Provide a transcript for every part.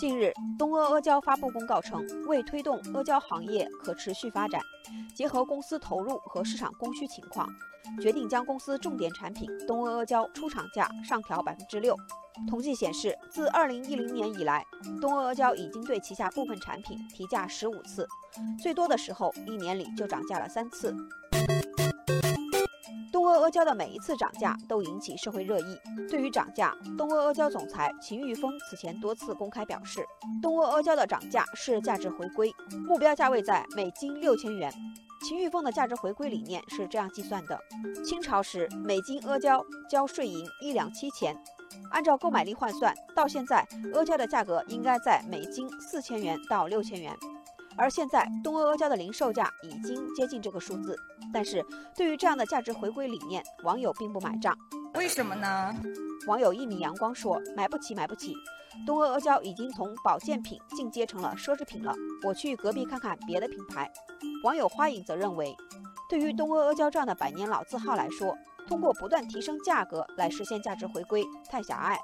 近日，东阿阿胶发布公告称，为推动阿胶行业可持续发展，结合公司投入和市场供需情况，决定将公司重点产品东阿阿胶出厂价上调百分之六。统计显示，自二零一零年以来，东阿阿胶已经对旗下部分产品提价十五次，最多的时候一年里就涨价了三次。阿胶的每一次涨价都引起社会热议。对于涨价，东阿阿胶总裁秦玉峰此前多次公开表示，东阿阿胶的涨价是价值回归，目标价位在每斤六千元。秦玉峰的价值回归理念是这样计算的：清朝时每斤阿胶交税银一两七钱，按照购买力换算，到现在阿胶的价格应该在每斤四千元到六千元。而现在，东阿阿胶的零售价已经接近这个数字，但是对于这样的价值回归理念，网友并不买账。为什么呢？网友一米阳光说：“买不起，买不起！东阿阿胶已经从保健品进阶成了奢侈品了。我去隔壁看看别的品牌。”网友花影则认为，对于东阿阿胶这样的百年老字号来说，通过不断提升价格来实现价值回归太狭隘。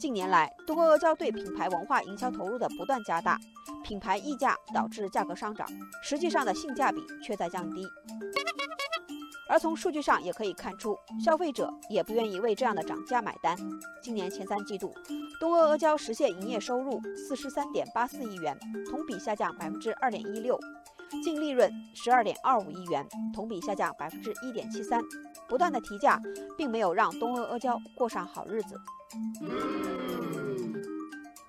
近年来，东阿阿胶对品牌文化营销投入的不断加大。品牌溢价导致价格上涨，实际上的性价比却在降低。而从数据上也可以看出，消费者也不愿意为这样的涨价买单。今年前三季度，东阿阿胶实现营业收入四十三点八四亿元，同比下降百分之二点一六，净利润十二点二五亿元，同比下降百分之一点七三。不断的提价，并没有让东阿阿胶过上好日子。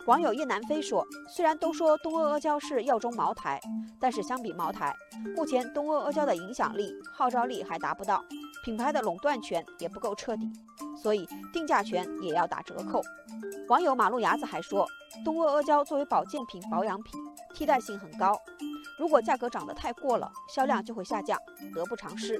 网友叶南飞说：“虽然都说东阿阿胶是药中茅台，但是相比茅台，目前东阿阿胶的影响力、号召力还达不到，品牌的垄断权也不够彻底，所以定价权也要打折扣。”网友马路牙子还说：“东阿阿胶作为保健品、保养品，替代性很高，如果价格涨得太过了，销量就会下降，得不偿失。”